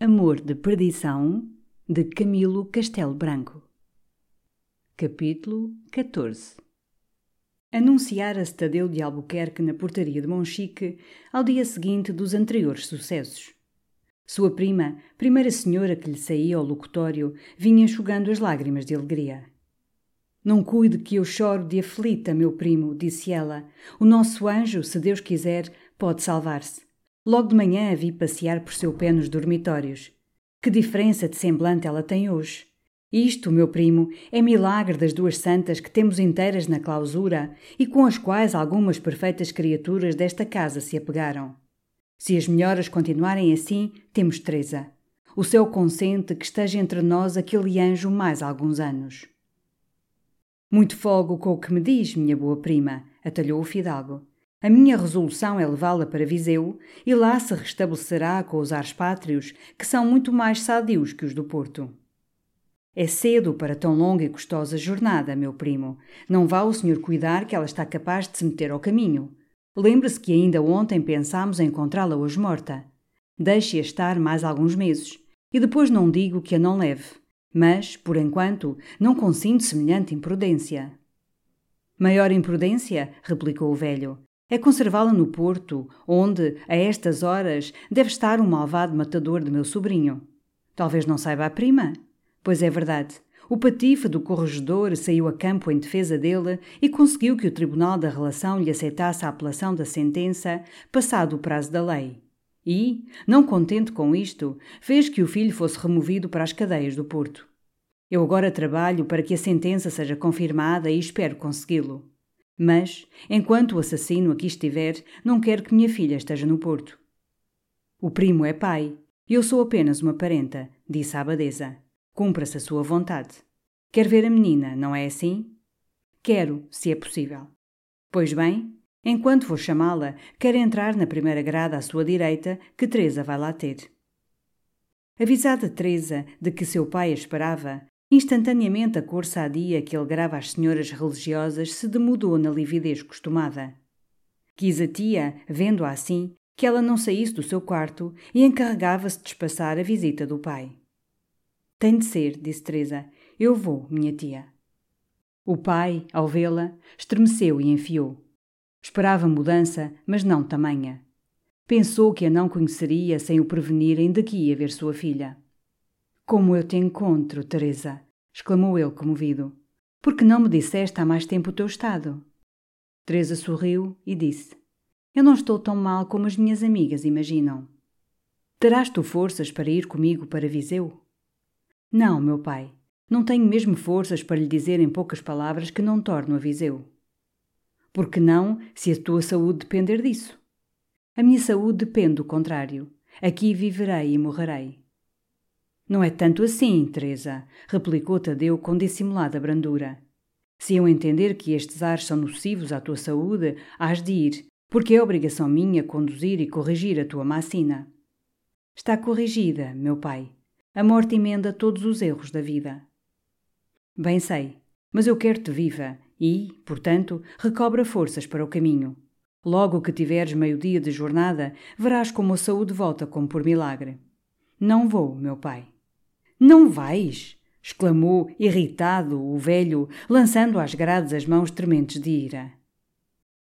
Amor de Perdição, de Camilo Castelo Branco. Capítulo 14 Anunciara-se Tadeu de Albuquerque na portaria de Monchique ao dia seguinte dos anteriores sucessos. Sua prima, primeira senhora que lhe saía ao locutório, vinha enxugando as lágrimas de alegria. Não cuide que eu choro de aflita, meu primo, disse ela. O nosso anjo, se Deus quiser, pode salvar-se. Logo de manhã a vi passear por seu pé nos dormitórios. Que diferença de semblante ela tem hoje! Isto, meu primo, é milagre das duas santas que temos inteiras na clausura e com as quais algumas perfeitas criaturas desta casa se apegaram. Se as melhoras continuarem assim, temos Teresa. O céu consente que esteja entre nós aquele anjo mais alguns anos. Muito folgo com o que me diz, minha boa prima, atalhou o fidalgo. A minha resolução é levá-la para Viseu e lá se restabelecerá com os ares pátrios, que são muito mais sadios que os do Porto. É cedo para tão longa e custosa jornada, meu primo. Não vá o senhor cuidar que ela está capaz de se meter ao caminho. Lembre-se que ainda ontem pensámos em encontrá-la hoje morta. Deixe-a estar mais alguns meses, e depois não digo que a não leve. Mas, por enquanto, não consinto semelhante imprudência. Maior imprudência, replicou o velho, é conservá-la no Porto, onde, a estas horas, deve estar o um malvado matador de meu sobrinho. Talvez não saiba a prima? Pois é verdade. O patife do corregedor saiu a campo em defesa dele e conseguiu que o Tribunal da Relação lhe aceitasse a apelação da sentença, passado o prazo da lei. E, não contente com isto, fez que o filho fosse removido para as cadeias do Porto. Eu agora trabalho para que a sentença seja confirmada e espero consegui-lo. Mas, enquanto o assassino aqui estiver, não quero que minha filha esteja no Porto. O primo é pai. Eu sou apenas uma parenta, disse a abadesa. Cumpra-se a sua vontade. Quer ver a menina, não é assim? Quero, se é possível. Pois bem, enquanto vou chamá-la, quer entrar na primeira grada à sua direita, que Teresa vai lá ter. Avisada Teresa de que seu pai a esperava, Instantaneamente a cor sadia que ele grava às senhoras religiosas se demudou na lividez costumada. Quis a tia, vendo-a assim, que ela não saísse do seu quarto e encarregava-se de despassar a visita do pai. Tem de ser, disse Teresa. Eu vou, minha tia. O pai, ao vê-la, estremeceu e enfiou. Esperava mudança, mas não tamanha. Pensou que a não conheceria sem o prevenirem de que ia ver sua filha. Como eu te encontro, Teresa! exclamou ele comovido. Por que não me disseste há mais tempo o teu estado? Teresa sorriu e disse: Eu não estou tão mal como as minhas amigas imaginam. Terás tu forças para ir comigo para Viseu? Não, meu pai. Não tenho mesmo forças para lhe dizer em poucas palavras que não torno a Viseu. Por que não, se a tua saúde depender disso? A minha saúde depende do contrário. Aqui viverei e morrerei. Não é tanto assim, Teresa, replicou Tadeu com dissimulada brandura. Se eu entender que estes ares são nocivos à tua saúde, hás de ir, porque é obrigação minha conduzir e corrigir a tua macina. Está corrigida, meu pai. A morte emenda todos os erros da vida. Bem sei, mas eu quero-te viva e, portanto, recobra forças para o caminho. Logo que tiveres meio-dia de jornada, verás como a saúde volta como por milagre. Não vou, meu pai. Não vais? exclamou, irritado, o velho, lançando às grades as mãos trementes de ira.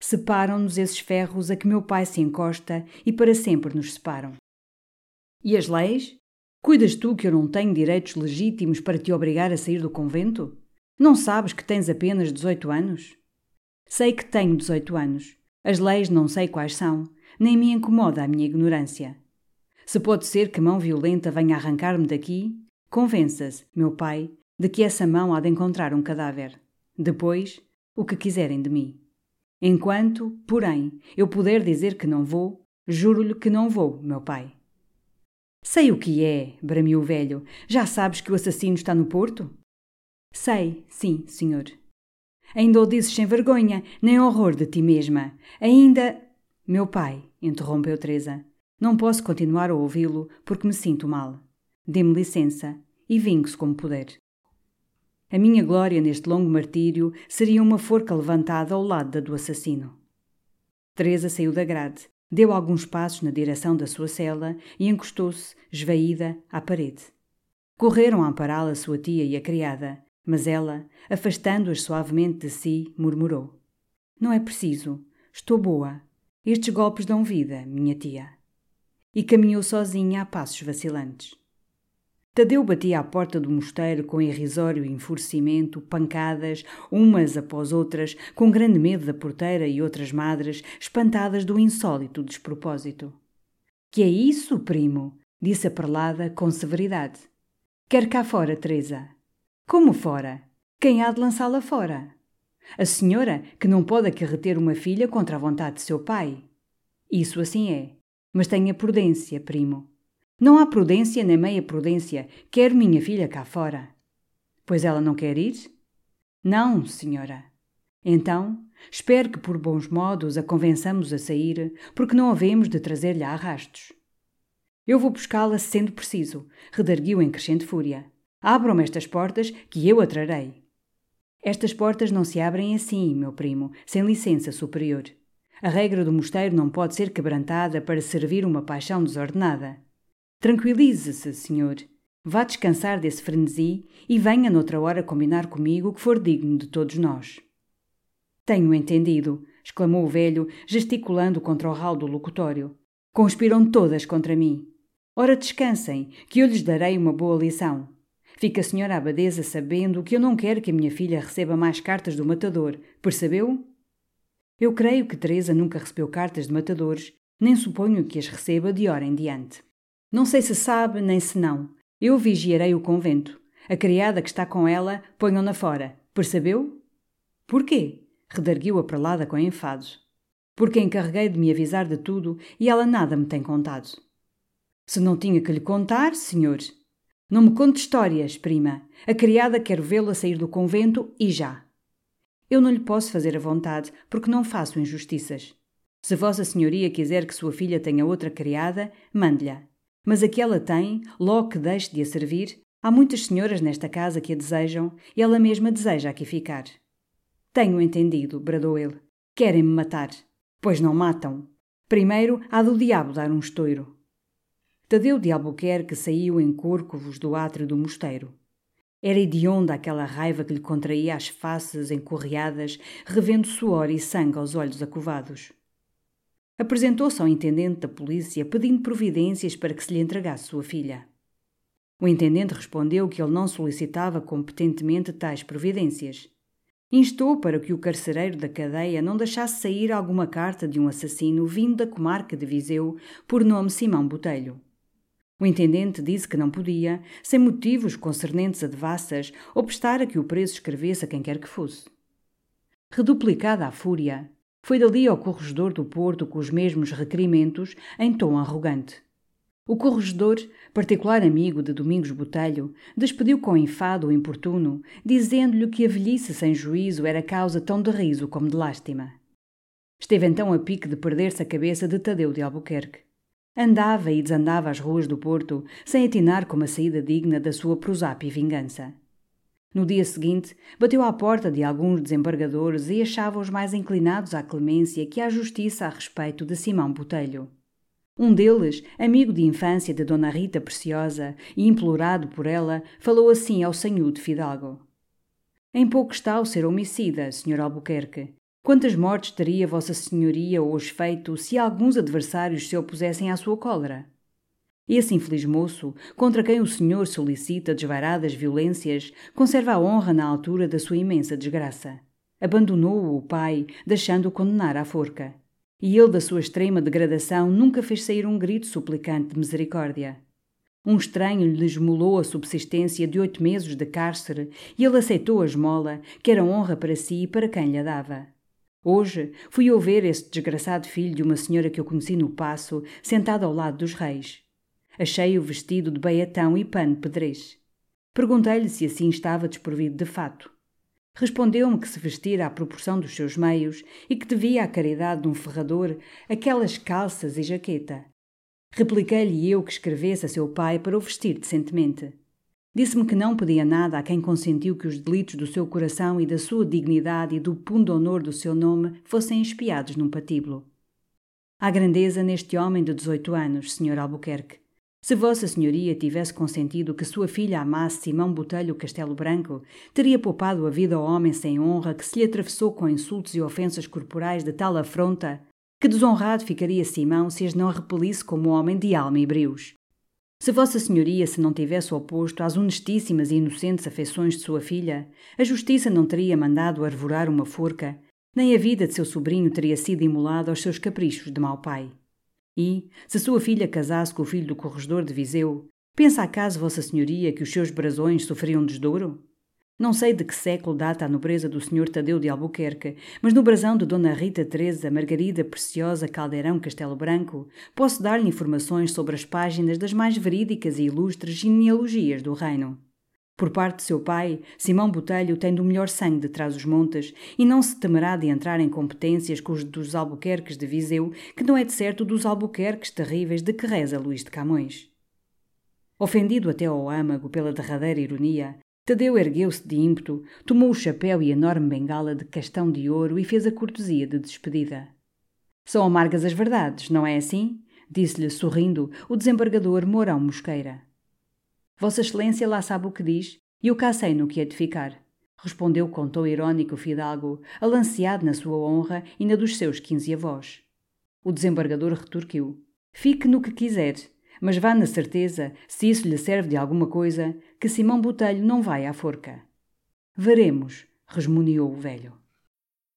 Separam-nos esses ferros a que meu pai se encosta e para sempre nos separam. E as leis? Cuidas tu que eu não tenho direitos legítimos para te obrigar a sair do convento? Não sabes que tens apenas 18 anos? Sei que tenho 18 anos. As leis não sei quais são, nem me incomoda a minha ignorância. Se pode ser que mão violenta venha arrancar-me daqui, Convença-se, meu pai, de que essa mão há de encontrar um cadáver. Depois, o que quiserem de mim. Enquanto, porém, eu puder dizer que não vou, juro-lhe que não vou, meu pai. Sei o que é, bramiu o velho. Já sabes que o assassino está no porto? Sei, sim, senhor. Ainda o dizes sem vergonha, nem horror de ti mesma. Ainda. Meu pai, interrompeu Teresa. Não posso continuar a ouvi-lo porque me sinto mal. Dê-me licença e vingue-se como puder. A minha glória neste longo martírio seria uma forca levantada ao lado da do assassino. Teresa saiu da grade, deu alguns passos na direção da sua cela e encostou-se, esvaída, à parede. Correram a ampará-la sua tia e a criada, mas ela, afastando-as suavemente de si, murmurou: Não é preciso. Estou boa. Estes golpes dão vida, minha tia. E caminhou sozinha a passos vacilantes. Tadeu batia à porta do mosteiro com irrisório enfurecimento, pancadas, umas após outras, com grande medo da porteira e outras madres, espantadas do insólito despropósito. Que é isso, primo? disse a prelada com severidade. Quer cá fora, Teresa. Como fora? Quem há de lançá-la fora? A senhora que não pode acarreter uma filha contra a vontade de seu pai. Isso assim é. Mas tenha prudência, primo. Não há prudência nem meia prudência. Quero minha filha cá fora. Pois ela não quer ir? Não, senhora. Então, espero que por bons modos a convençamos a sair, porque não havemos de trazer-lhe a arrastos. Eu vou buscá-la sendo preciso, redarguiu em crescente fúria. Abram-me estas portas que eu a trarei. Estas portas não se abrem assim, meu primo, sem licença superior. A regra do mosteiro não pode ser quebrantada para servir uma paixão desordenada. Tranquilize-se, senhor. Vá descansar desse frenesi e venha noutra hora combinar comigo o que for digno de todos nós. Tenho entendido, exclamou o velho, gesticulando contra o ralo do locutório. Conspiram todas contra mim. Ora, descansem, que eu lhes darei uma boa lição. Fica a senhora abadesa sabendo que eu não quero que a minha filha receba mais cartas do matador, percebeu? Eu creio que Teresa nunca recebeu cartas de matadores, nem suponho que as receba de hora em diante. Não sei se sabe nem se não. Eu vigiarei o convento. A criada que está com ela, ponham-na fora. Percebeu? Porquê? Redarguiu a prelada com enfado. Porque encarreguei de me avisar de tudo e ela nada me tem contado. Se não tinha que lhe contar, senhor. Não me conte histórias, prima. A criada quer vê-lo a sair do convento e já. Eu não lhe posso fazer a vontade, porque não faço injustiças. Se Vossa Senhoria quiser que sua filha tenha outra criada, mande-lhe. Mas a que ela tem, logo que deixe de a servir, há muitas senhoras nesta casa que a desejam e ela mesma deseja aqui ficar. Tenho entendido, bradou ele. Querem-me matar. Pois não matam. Primeiro há do diabo dar um estouro. Tadeu de Albuquerque saiu em corcovos do átrio do mosteiro. Era hedionda aquela raiva que lhe contraía as faces encorreadas, revendo suor e sangue aos olhos acovados. Apresentou-se ao intendente da polícia pedindo providências para que se lhe entregasse sua filha. O intendente respondeu que ele não solicitava competentemente tais providências. Instou para que o carcereiro da cadeia não deixasse sair alguma carta de um assassino vindo da comarca de Viseu por nome Simão Botelho. O intendente disse que não podia, sem motivos concernentes a devassas, obstar a que o preso escrevesse a quem quer que fosse. Reduplicada a fúria, foi dali ao corregedor do Porto com os mesmos requerimentos, em tom arrogante. O corregedor, particular amigo de Domingos Botelho, despediu com enfado o importuno, dizendo-lhe que a velhice sem juízo era causa tão de riso como de lástima. Esteve então a pique de perder-se a cabeça de Tadeu de Albuquerque. Andava e desandava as ruas do Porto, sem atinar com uma saída digna da sua prosápia vingança. No dia seguinte, bateu à porta de alguns desembargadores e achava-os mais inclinados à clemência que à justiça a respeito de Simão Botelho. Um deles, amigo de infância de Dona Rita Preciosa e implorado por ela, falou assim ao senhor de Fidalgo. Em pouco está o ser homicida, Sr. Albuquerque. Quantas mortes teria Vossa Senhoria hoje feito se alguns adversários se opusessem à sua cólera? Esse infeliz moço, contra quem o senhor solicita desvaradas violências, conserva a honra na altura da sua imensa desgraça. Abandonou-o o pai, deixando-o condenar à forca. E ele, da sua extrema degradação, nunca fez sair um grito suplicante de misericórdia. Um estranho lhe esmolou a subsistência de oito meses de cárcere e ele aceitou a esmola, que era honra para si e para quem lhe dava. Hoje fui eu ver esse desgraçado filho de uma senhora que eu conheci no passo, sentado ao lado dos reis. Achei-o vestido de baiatão e pano pedrez. Perguntei-lhe se assim estava desprovido de fato. Respondeu-me que se vestira à proporção dos seus meios e que devia à caridade de um ferrador aquelas calças e jaqueta. Repliquei-lhe eu que escrevesse a seu pai para o vestir decentemente. Disse-me que não pedia nada a quem consentiu que os delitos do seu coração e da sua dignidade e do pundonor do seu nome fossem espiados num patíbulo. Há grandeza neste homem de 18 anos, Sr. Albuquerque. Se Vossa Senhoria tivesse consentido que sua filha amasse Simão Botelho Castelo Branco, teria poupado a vida ao homem sem honra que se lhe atravessou com insultos e ofensas corporais de tal afronta que desonrado ficaria Simão se as não repelisse como homem de alma e brios. Se Vossa Senhoria se não tivesse oposto às honestíssimas e inocentes afeições de sua filha, a justiça não teria mandado arvorar uma forca, nem a vida de seu sobrinho teria sido imolada aos seus caprichos de mau pai. E, se sua filha casasse com o filho do corregedor de Viseu, pensa acaso Vossa Senhoria que os seus brasões sofriam desdouro? Não sei de que século data a nobreza do Sr. Tadeu de Albuquerque, mas no brasão de Dona Rita Teresa Margarida Preciosa Caldeirão Castelo Branco, posso dar-lhe informações sobre as páginas das mais verídicas e ilustres genealogias do reino. Por parte de seu pai, Simão Botelho tem do melhor sangue de trás os montes e não se temerá de entrar em competências com os dos Albuquerques de Viseu, que não é de certo dos Albuquerques terríveis de que reza Luís de Camões. Ofendido até ao âmago pela derradeira ironia, Tadeu ergueu-se de ímpeto, tomou o chapéu e enorme bengala de castão de ouro e fez a cortesia de despedida. São amargas as verdades, não é assim? Disse-lhe, sorrindo, o desembargador Mourão Mosqueira. Vossa Excelência lá sabe o que diz, e cá sei no que é de ficar. Respondeu com tom irónico o fidalgo, alanceado na sua honra e na dos seus quinze avós. O desembargador retorquiu. Fique no que quiser, mas vá na certeza, se isso lhe serve de alguma coisa, que Simão Botelho não vai à forca. Veremos, resmuniou o velho.